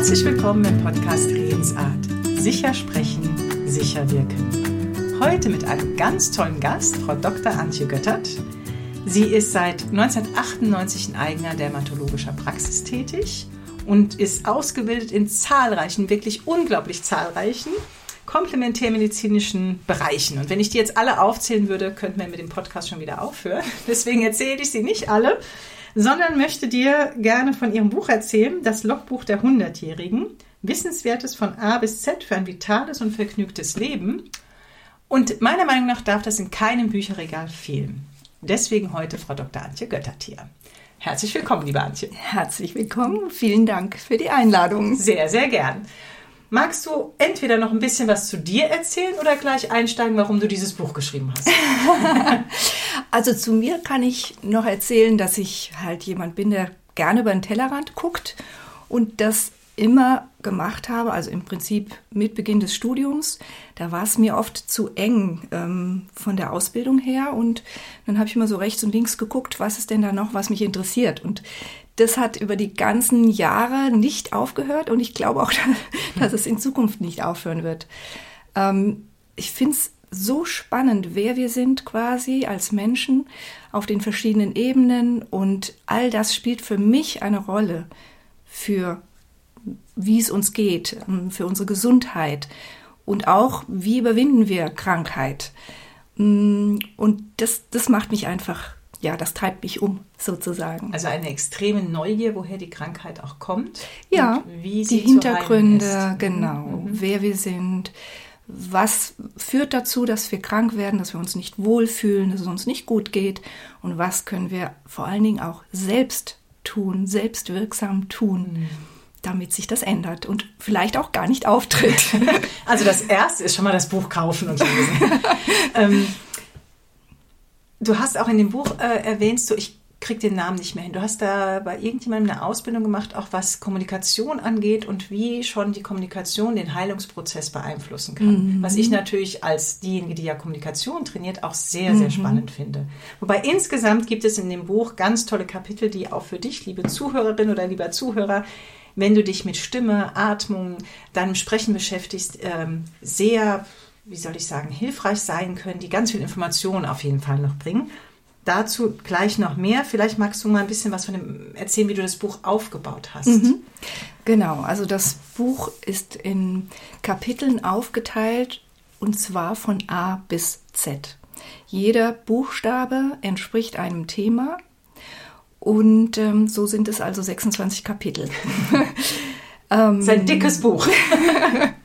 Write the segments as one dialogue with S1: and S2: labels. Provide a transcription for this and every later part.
S1: Herzlich willkommen im Podcast Redensart. Sicher sprechen, sicher wirken. Heute mit einem ganz tollen Gast, Frau Dr. Antje Göttert. Sie ist seit 1998 in eigener dermatologischer Praxis tätig und ist ausgebildet in zahlreichen, wirklich unglaublich zahlreichen komplementärmedizinischen Bereichen. Und wenn ich die jetzt alle aufzählen würde, könnten wir mit dem Podcast schon wieder aufhören. Deswegen erzähle ich sie nicht alle sondern möchte dir gerne von ihrem Buch erzählen, das Logbuch der Hundertjährigen. Wissenswertes von A bis Z für ein vitales und vergnügtes Leben. Und meiner Meinung nach darf das in keinem Bücherregal fehlen. Deswegen heute Frau Dr. Antje Göttert hier. Herzlich willkommen, liebe Antje.
S2: Herzlich willkommen. Vielen Dank für die Einladung.
S1: Sehr, sehr gern. Magst du entweder noch ein bisschen was zu dir erzählen oder gleich einsteigen, warum du dieses Buch geschrieben hast?
S2: also zu mir kann ich noch erzählen, dass ich halt jemand bin, der gerne über den Tellerrand guckt und das immer gemacht habe, also im Prinzip mit Beginn des Studiums. Da war es mir oft zu eng ähm, von der Ausbildung her und dann habe ich immer so rechts und links geguckt, was ist denn da noch, was mich interessiert. Und das hat über die ganzen Jahre nicht aufgehört und ich glaube auch, dass es in Zukunft nicht aufhören wird. Ähm, ich finde es so spannend, wer wir sind quasi als Menschen auf den verschiedenen Ebenen und all das spielt für mich eine Rolle für wie es uns geht, ähm, für unsere Gesundheit und auch wie überwinden wir Krankheit. Mm, und das, das macht mich einfach ja, das treibt mich um, sozusagen.
S1: Also eine extreme Neugier, woher die Krankheit auch kommt.
S2: Ja, wie die Hintergründe, genau, mhm. wer wir sind. Was führt dazu, dass wir krank werden, dass wir uns nicht wohlfühlen, dass es uns nicht gut geht? Und was können wir vor allen Dingen auch selbst tun, selbstwirksam tun? Mhm damit sich das ändert und vielleicht auch gar nicht auftritt.
S1: Also das erste ist schon mal das Buch kaufen und lesen. ähm, Du hast auch in dem Buch äh, erwähnst du, ich krieg den Namen nicht mehr hin. Du hast da bei irgendjemandem eine Ausbildung gemacht, auch was Kommunikation angeht und wie schon die Kommunikation den Heilungsprozess beeinflussen kann. Mhm. Was ich natürlich als diejenige, die ja Kommunikation trainiert, auch sehr, sehr mhm. spannend finde. Wobei insgesamt gibt es in dem Buch ganz tolle Kapitel, die auch für dich, liebe Zuhörerin oder lieber Zuhörer, wenn du dich mit Stimme, Atmung, deinem Sprechen beschäftigst, ähm, sehr wie soll ich sagen, hilfreich sein können, die ganz viel Informationen auf jeden Fall noch bringen. Dazu gleich noch mehr. Vielleicht magst du mal ein bisschen was von dem erzählen, wie du das Buch aufgebaut hast. Mhm.
S2: Genau, also das Buch ist in Kapiteln aufgeteilt und zwar von A bis Z. Jeder Buchstabe entspricht einem Thema und ähm, so sind es also 26 Kapitel.
S1: ähm, das ist ein dickes Buch.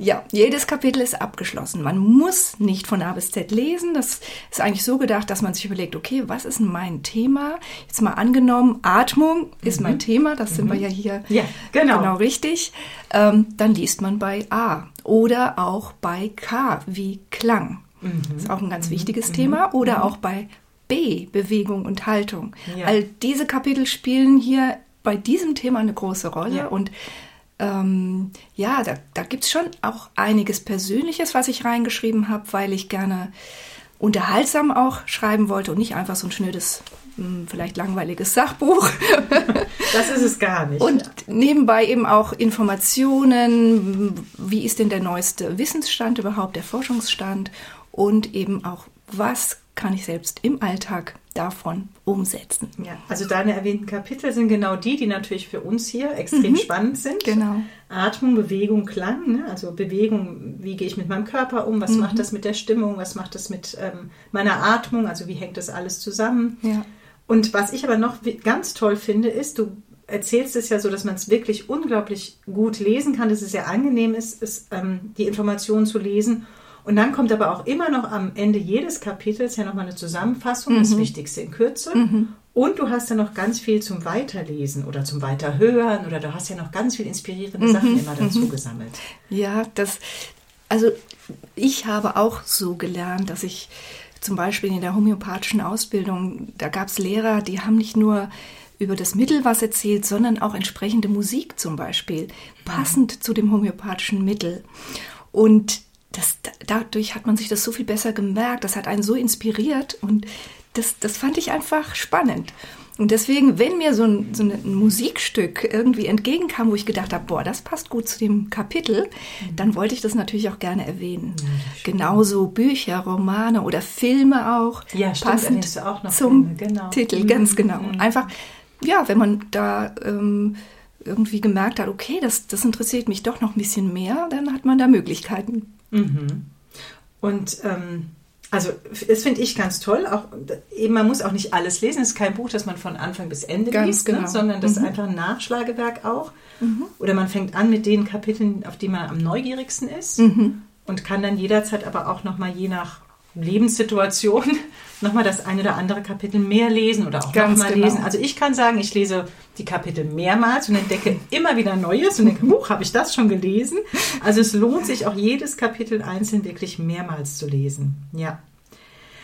S2: Ja, jedes Kapitel ist abgeschlossen. Man muss nicht von A bis Z lesen. Das ist eigentlich so gedacht, dass man sich überlegt, okay, was ist mein Thema? Jetzt mal angenommen, Atmung ist mhm. mein Thema, das mhm. sind wir mhm. ja hier
S1: ja, genau.
S2: genau richtig. Ähm, dann liest man bei A oder auch bei K wie Klang. Mhm. Das ist auch ein ganz mhm. wichtiges mhm. Thema. Oder auch bei B, Bewegung und Haltung. Ja. All diese Kapitel spielen hier bei diesem Thema eine große Rolle ja. und ähm, ja, da, da gibt es schon auch einiges Persönliches, was ich reingeschrieben habe, weil ich gerne unterhaltsam auch schreiben wollte und nicht einfach so ein schnödes, hm, vielleicht langweiliges Sachbuch.
S1: Das ist es gar nicht.
S2: Und nebenbei eben auch Informationen, wie ist denn der neueste Wissensstand überhaupt, der Forschungsstand und eben auch, was kann ich selbst im Alltag davon umsetzen.
S1: Ja, also deine erwähnten Kapitel sind genau die, die natürlich für uns hier extrem mhm, spannend sind.
S2: Genau.
S1: Atmung, Bewegung, Klang, ne? also Bewegung, wie gehe ich mit meinem Körper um, was mhm. macht das mit der Stimmung, was macht das mit ähm, meiner Atmung, also wie hängt das alles zusammen.
S2: Ja.
S1: Und was ich aber noch ganz toll finde, ist, du erzählst es ja so, dass man es wirklich unglaublich gut lesen kann, dass es sehr angenehm ist, ist ähm, die Informationen zu lesen und dann kommt aber auch immer noch am Ende jedes Kapitels ja nochmal eine Zusammenfassung, mhm. das Wichtigste in Kürze. Mhm. Und du hast ja noch ganz viel zum Weiterlesen oder zum Weiterhören oder du hast ja noch ganz viel inspirierende mhm. Sachen immer dazu gesammelt.
S2: Ja, das, also ich habe auch so gelernt, dass ich zum Beispiel in der homöopathischen Ausbildung, da gab es Lehrer, die haben nicht nur über das Mittel was erzählt, sondern auch entsprechende Musik zum Beispiel, passend mhm. zu dem homöopathischen Mittel. Und das, dadurch hat man sich das so viel besser gemerkt, das hat einen so inspiriert und das, das fand ich einfach spannend. Und deswegen, wenn mir so ein, so ein Musikstück irgendwie entgegenkam, wo ich gedacht habe, boah, das passt gut zu dem Kapitel, mhm. dann wollte ich das natürlich auch gerne erwähnen. Ja, Genauso Bücher, Romane oder Filme auch.
S1: Ja, stimmt, passend
S2: auch noch zum genau. Titel, ganz mhm. genau. Mhm. Einfach, ja, wenn man da ähm, irgendwie gemerkt hat, okay, das, das interessiert mich doch noch ein bisschen mehr, dann hat man da Möglichkeiten.
S1: Mhm. Und ähm, also das finde ich ganz toll. Auch eben, man muss auch nicht alles lesen. Es ist kein Buch, das man von Anfang bis Ende ganz liest, ne? genau. ne? sondern das mhm. ist einfach ein Nachschlagewerk auch. Mhm. Oder man fängt an mit den Kapiteln, auf die man am neugierigsten ist mhm. und kann dann jederzeit aber auch noch mal je nach Lebenssituation nochmal das eine oder andere Kapitel mehr lesen oder auch nochmal genau. lesen. Also ich kann sagen, ich lese die Kapitel mehrmals und entdecke immer wieder Neues und denke, huch, habe ich das schon gelesen? Also es lohnt sich auch jedes Kapitel einzeln wirklich mehrmals zu lesen. Ja.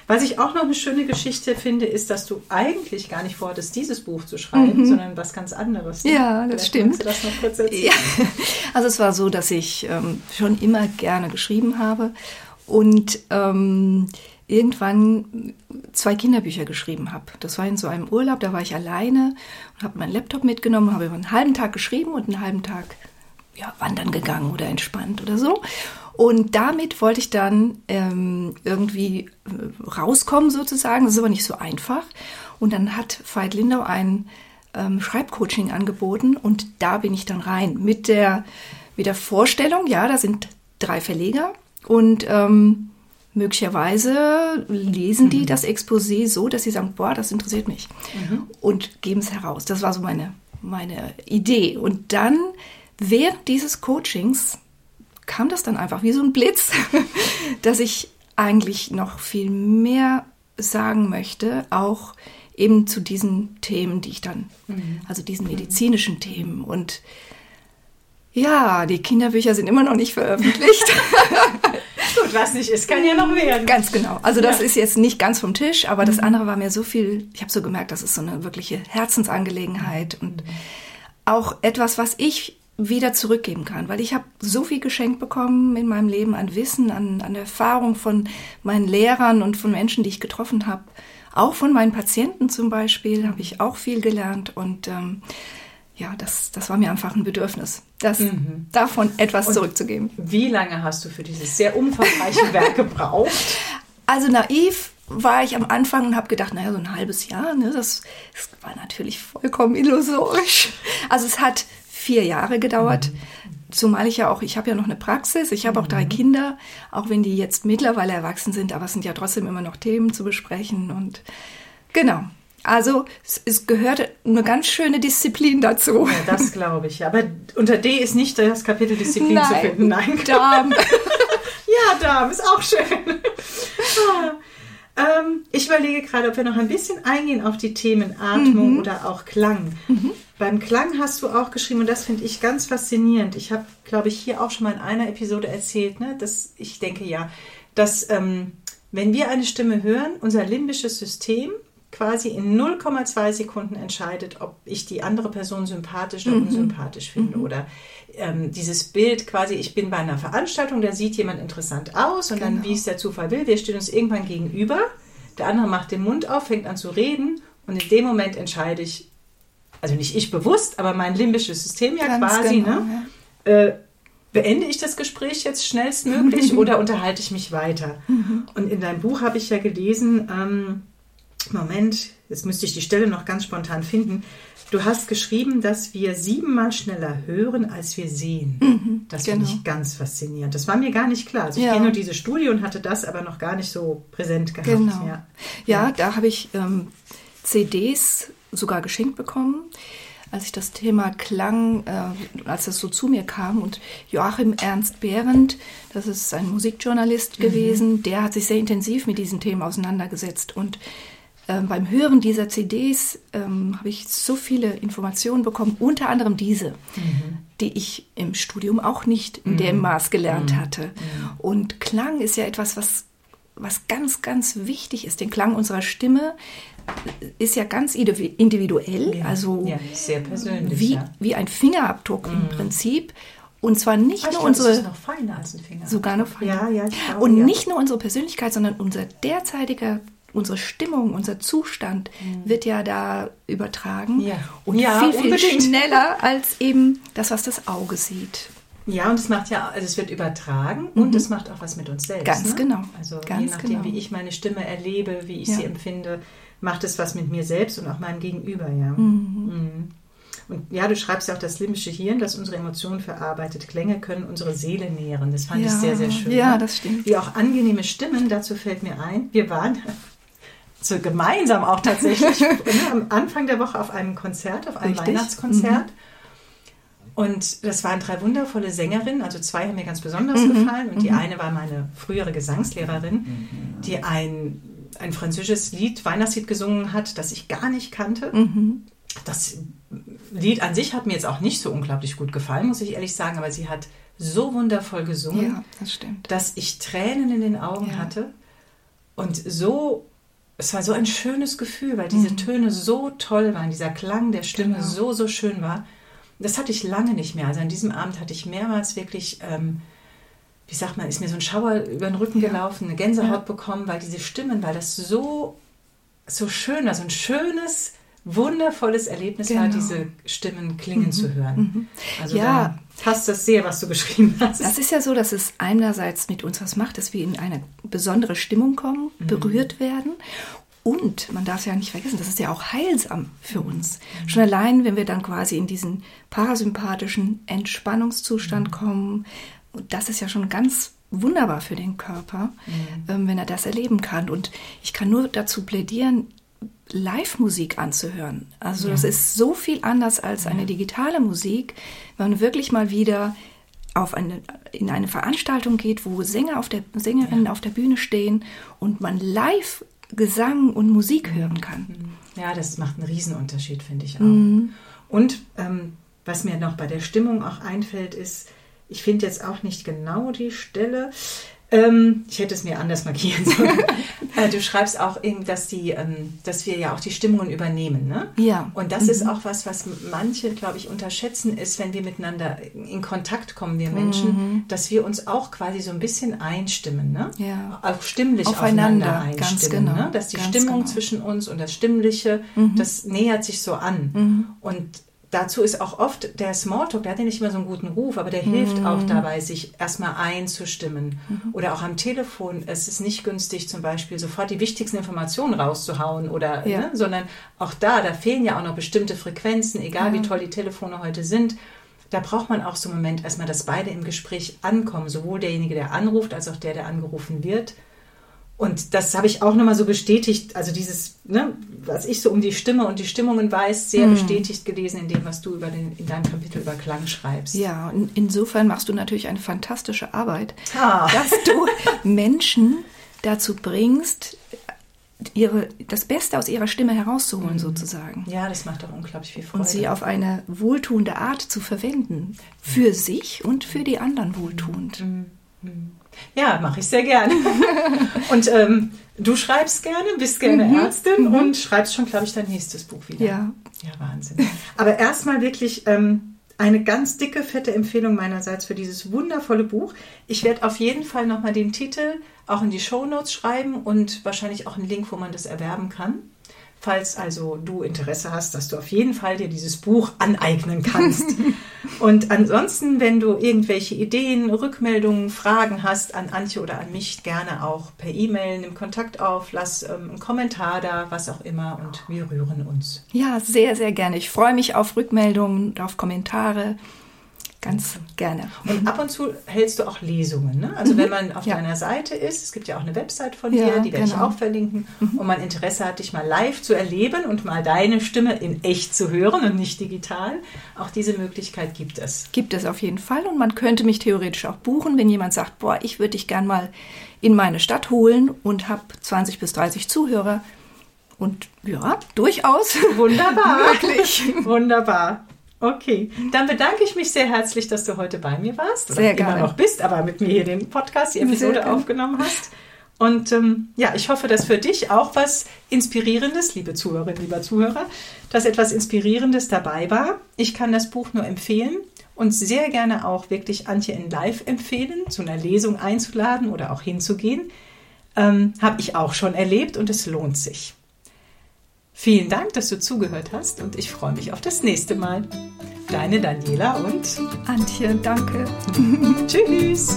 S1: Was ich auch noch eine schöne Geschichte finde, ist, dass du eigentlich gar nicht vorhattest, dieses Buch zu schreiben, mhm. sondern was ganz anderes.
S2: Ne? Ja, das Vielleicht stimmt. Du das noch kurz erzählen? Ja. Also es war so, dass ich ähm, schon immer gerne geschrieben habe und ähm, irgendwann zwei Kinderbücher geschrieben habe. Das war in so einem Urlaub, da war ich alleine und habe meinen Laptop mitgenommen, habe über einen halben Tag geschrieben und einen halben Tag ja, wandern gegangen oder entspannt oder so. Und damit wollte ich dann ähm, irgendwie äh, rauskommen sozusagen. Das ist aber nicht so einfach. Und dann hat Veit Lindau ein ähm, Schreibcoaching angeboten und da bin ich dann rein mit der, mit der Vorstellung, ja, da sind drei Verleger und ähm, möglicherweise lesen die mhm. das Exposé so, dass sie sagen, boah, das interessiert mich mhm. und geben es heraus. Das war so meine, meine Idee. Und dann während dieses Coachings kam das dann einfach wie so ein Blitz, dass ich eigentlich noch viel mehr sagen möchte, auch eben zu diesen Themen, die ich dann, mhm. also diesen medizinischen Themen und ja, die Kinderbücher sind immer noch nicht veröffentlicht.
S1: Gut, was nicht ist, kann ja noch werden.
S2: Ganz genau. Also das ja. ist jetzt nicht ganz vom Tisch, aber das mhm. andere war mir so viel, ich habe so gemerkt, das ist so eine wirkliche Herzensangelegenheit und mhm. auch etwas, was ich wieder zurückgeben kann, weil ich habe so viel geschenkt bekommen in meinem Leben an Wissen, an, an Erfahrung von meinen Lehrern und von Menschen, die ich getroffen habe. Auch von meinen Patienten zum Beispiel habe ich auch viel gelernt und ähm, ja, das, das war mir einfach ein Bedürfnis, das mhm. davon etwas und zurückzugeben.
S1: Wie lange hast du für dieses sehr umfangreiche Werk gebraucht?
S2: Also naiv war ich am Anfang und habe gedacht, naja, so ein halbes Jahr, ne, das, das war natürlich vollkommen illusorisch. Also es hat vier Jahre gedauert. Mhm. Zumal ich ja auch, ich habe ja noch eine Praxis, ich habe auch drei mhm. Kinder, auch wenn die jetzt mittlerweile erwachsen sind, aber es sind ja trotzdem immer noch Themen zu besprechen und genau. Also es, es gehört eine ganz schöne Disziplin dazu.
S1: Ja, das glaube ich. Aber unter D ist nicht das Kapitel Disziplin Nein, zu finden. Nein,
S2: Darm.
S1: ja, Darm ist auch schön. Ah. Ähm, ich überlege gerade, ob wir noch ein bisschen eingehen auf die Themen Atmung mhm. oder auch Klang. Mhm. Beim Klang hast du auch geschrieben, und das finde ich ganz faszinierend. Ich habe, glaube ich, hier auch schon mal in einer Episode erzählt, ne, dass ich denke ja, dass ähm, wenn wir eine Stimme hören, unser limbisches System quasi in 0,2 Sekunden entscheidet, ob ich die andere Person sympathisch oder mhm. unsympathisch finde. Mhm. Oder ähm, dieses Bild quasi, ich bin bei einer Veranstaltung, da sieht jemand interessant aus und genau. dann, wie es der Zufall will, wir stehen uns irgendwann gegenüber, der andere macht den Mund auf, fängt an zu reden und in dem Moment entscheide ich, also nicht ich bewusst, aber mein limbisches System ja Ganz quasi, genau, ne? Ja. Äh, beende ich das Gespräch jetzt schnellstmöglich oder unterhalte ich mich weiter? Mhm. Und in deinem Buch habe ich ja gelesen, ähm, Moment, jetzt müsste ich die Stelle noch ganz spontan finden. Du hast geschrieben, dass wir siebenmal schneller hören, als wir sehen. Mhm, das genau. finde ich ganz faszinierend. Das war mir gar nicht klar. Also ich ja. kenne nur diese Studie und hatte das aber noch gar nicht so präsent gehabt.
S2: Genau. Ja, ja da habe ich ähm, CDs sogar geschenkt bekommen, als ich das Thema Klang, äh, als das so zu mir kam. Und Joachim Ernst Behrendt, das ist ein Musikjournalist mhm. gewesen, der hat sich sehr intensiv mit diesen Themen auseinandergesetzt. Und äh, beim Hören dieser CDs ähm, habe ich so viele Informationen bekommen, unter anderem diese, mhm. die ich im Studium auch nicht in mhm. dem Maß gelernt mhm. hatte. Mhm. Und Klang ist ja etwas, was was ganz, ganz wichtig ist. Den Klang unserer Stimme ist ja ganz individuell,
S1: ja,
S2: also
S1: ja, sehr persönlich,
S2: wie,
S1: ja.
S2: wie ein Fingerabdruck mhm. im Prinzip. Und zwar nicht ah, nur glaub, unsere.
S1: Noch feiner als ein Finger.
S2: Sogar noch feiner.
S1: Ja, ja,
S2: glaube, Und nicht nur unsere Persönlichkeit, sondern unser derzeitiger unsere Stimmung, unser Zustand mhm. wird ja da übertragen.
S1: Ja.
S2: Und
S1: ja,
S2: viel, viel
S1: unbedingt.
S2: schneller als eben das, was das Auge sieht.
S1: Ja, und es macht ja, also es wird übertragen und es macht auch was mit uns selbst.
S2: Mhm. Ganz
S1: ne?
S2: genau.
S1: Also
S2: Ganz
S1: je nachdem,
S2: genau.
S1: wie ich meine Stimme erlebe, wie ich
S2: Ja.
S1: sie empfinde, macht es was mit mir selbst und auch meinem Gegenüber, ja.
S2: Mhm.
S1: Mhm. Und ja, du schreibst ja auch das limbische Hirn, das unsere Emotionen verarbeitet. Klänge können unsere Seele nähren. Das fand ich
S2: Ja,
S1: sehr, sehr schön.
S2: ja,
S1: ne?
S2: das stimmt.
S1: Wie auch angenehme Stimmen, dazu fällt mir ein, wir waren so gemeinsam auch tatsächlich ne, am Anfang der Woche auf einem Konzert, auf einem
S2: Richtig. Mhm.
S1: Weihnachtskonzert. Und das waren drei wundervolle Sängerinnen, also zwei haben mir ganz besonders
S2: Mhm.
S1: gefallen. Und die eine war meine frühere Gesangslehrerin, die ein, ein französisches Lied, Weihnachtslied gesungen hat, das ich gar nicht kannte.
S2: Mhm.
S1: Das Lied an sich hat mir jetzt auch nicht so unglaublich gut gefallen, muss ich ehrlich sagen, aber sie hat so wundervoll gesungen,
S2: Ja, das stimmt.
S1: dass ich Tränen in den Augen
S2: Ja.
S1: hatte. Und so, es war so ein schönes Gefühl, weil diese Töne so toll waren, dieser Klang der Stimme
S2: Mhm. Genau.
S1: so, so schön war. Das hatte ich lange nicht mehr. Also an diesem Abend hatte ich mehrmals wirklich, ähm, wie sagt man, ist mir so ein Schauer über den Rücken
S2: Ja.
S1: gelaufen, eine Gänsehaut
S2: Ja.
S1: bekommen, weil diese Stimmen, weil das so, so schön war, so ein schönes, wundervolles Erlebnis war,
S2: Genau.
S1: diese Stimmen klingen zu hören. Also
S2: Ja.
S1: passt das sehr, was du beschrieben hast.
S2: Das ist ja so, dass es einerseits mit uns was macht, dass wir in eine besondere Stimmung kommen,
S1: Mhm.
S2: berührt werden. Und man darf ja nicht vergessen, das ist ja auch heilsam für
S1: Mhm.
S2: uns. Schon allein, wenn wir dann quasi in diesen parasympathischen
S1: Mhm.
S2: Entspannungszustand kommen, und das ist ja schon ganz wunderbar für den Körper,
S1: Mhm.
S2: ähm, wenn er das erleben kann. Und ich kann nur dazu plädieren, Live-Musik anzuhören. Also das ist so viel anders als eine digitale Musik, wenn man wirklich mal wieder auf eine, in eine Veranstaltung geht, wo Sänger auf der, Sängerinnen auf der Bühne stehen und man live Gesang und Musik hören kann.
S1: Ja, das macht einen Riesenunterschied, finde ich auch.
S2: Mhm.
S1: Und ähm, was mir noch bei der Stimmung auch einfällt, ist, ich finde jetzt auch nicht genau die Stelle. Ähm, ich hätte es mir anders markieren sollen. äh, du schreibst auch, eben, dass, die, ähm, dass wir ja auch die Stimmungen übernehmen. Ne?
S2: Ja.
S1: Und das ist auch was, was manche, glaube ich, unterschätzen, ist, wenn wir miteinander in Kontakt kommen, wir Menschen, dass wir uns auch quasi so ein bisschen einstimmen. Ne?
S2: Ja.
S1: Auch stimmlich
S2: Aufeinander,
S1: aufeinander
S2: ganz
S1: einstimmen.
S2: genau,
S1: Ne? Dass die
S2: ganz
S1: Stimmung
S2: genau.
S1: zwischen uns und das Stimmliche, das nähert sich so an. Und dazu ist auch oft der Smalltalk, der hat ja nicht immer so einen guten Ruf, aber der hilft auch dabei, sich erstmal einzustimmen. Oder auch am Telefon, es ist nicht günstig, zum Beispiel sofort die wichtigsten Informationen rauszuhauen oder,
S2: Ja.
S1: ne? sondern auch da, da fehlen ja auch noch bestimmte Frequenzen, egal wie toll die Telefone heute sind. Da braucht man auch so einen Moment erstmal, dass beide im Gespräch ankommen, sowohl derjenige, der anruft, als auch der, der angerufen wird. Und das habe ich auch nochmal so bestätigt, also dieses, ne, was ich so um die Stimme und die Stimmungen weiß, sehr bestätigt gelesen in dem, was du über den, in deinem Kapitel über Klang schreibst.
S2: Ja, und insofern machst du natürlich eine fantastische Arbeit,
S1: Ah.
S2: dass du Menschen dazu bringst, ihre, das Beste aus ihrer Stimme herauszuholen, sozusagen.
S1: Ja, das macht auch unglaublich viel Freude.
S2: Und sie auf eine wohltuende Art zu verwenden. Für sich und für die anderen wohltuend.
S1: Ja, mache ich sehr gerne. und ähm, du schreibst gerne, bist gerne Ärztin und schreibst schon, glaube ich, dein nächstes Buch wieder.
S2: Ja.
S1: Ja, Wahnsinn. Aber erstmal wirklich ähm, eine ganz dicke, fette Empfehlung meinerseits für dieses wundervolle Buch. Ich werde auf jeden Fall nochmal den Titel auch in die Shownotes schreiben und wahrscheinlich auch einen Link, wo man das erwerben kann. Falls also du Interesse hast, dass du auf jeden Fall dir dieses Buch aneignen kannst. und ansonsten, wenn du irgendwelche Ideen, Rückmeldungen, Fragen hast an Antje oder an mich, gerne auch per E-Mail, nimm Kontakt auf, lass ähm, einen Kommentar da, was auch immer und wir rühren uns.
S2: Ja, sehr, sehr gerne. Ich freue mich auf Rückmeldungen und auf Kommentare. Ganz gerne.
S1: Und ab und zu hältst du auch Lesungen. Ne? Also wenn man auf
S2: Mhm. Ja.
S1: deiner Seite ist, es gibt ja auch eine Website von
S2: Ja,
S1: dir, die werde ich
S2: genau.
S1: auch verlinken, und man Interesse hat, dich mal live zu erleben und mal deine Stimme in echt zu hören und nicht digital. Auch diese Möglichkeit gibt es.
S2: Gibt es auf jeden Fall und man könnte mich theoretisch auch buchen, wenn jemand sagt, boah, ich würde dich gern mal in meine Stadt holen und habe 20 bis 30 Zuhörer. Und ja, durchaus.
S1: Wunderbar.
S2: Wirklich.
S1: Wunderbar. Okay, dann bedanke ich mich sehr herzlich, dass du heute bei mir warst. Oder
S2: Sehr
S1: immer
S2: gerne.
S1: noch bist, aber mit mir hier den Podcast, die Episode aufgenommen hast. Und ähm, ja, ich hoffe, dass für dich auch was Inspirierendes, liebe Zuhörerinnen, lieber Zuhörer, dass etwas Inspirierendes dabei war. Ich kann das Buch nur empfehlen und sehr gerne auch wirklich Antje in Live empfehlen, zu einer Lesung einzuladen oder auch hinzugehen. Ähm, Habe ich auch schon erlebt und es lohnt sich. Vielen Dank, dass du zugehört hast und ich freue mich auf das nächste Mal. Deine Daniela und
S2: Antje, danke.
S1: Tschüss.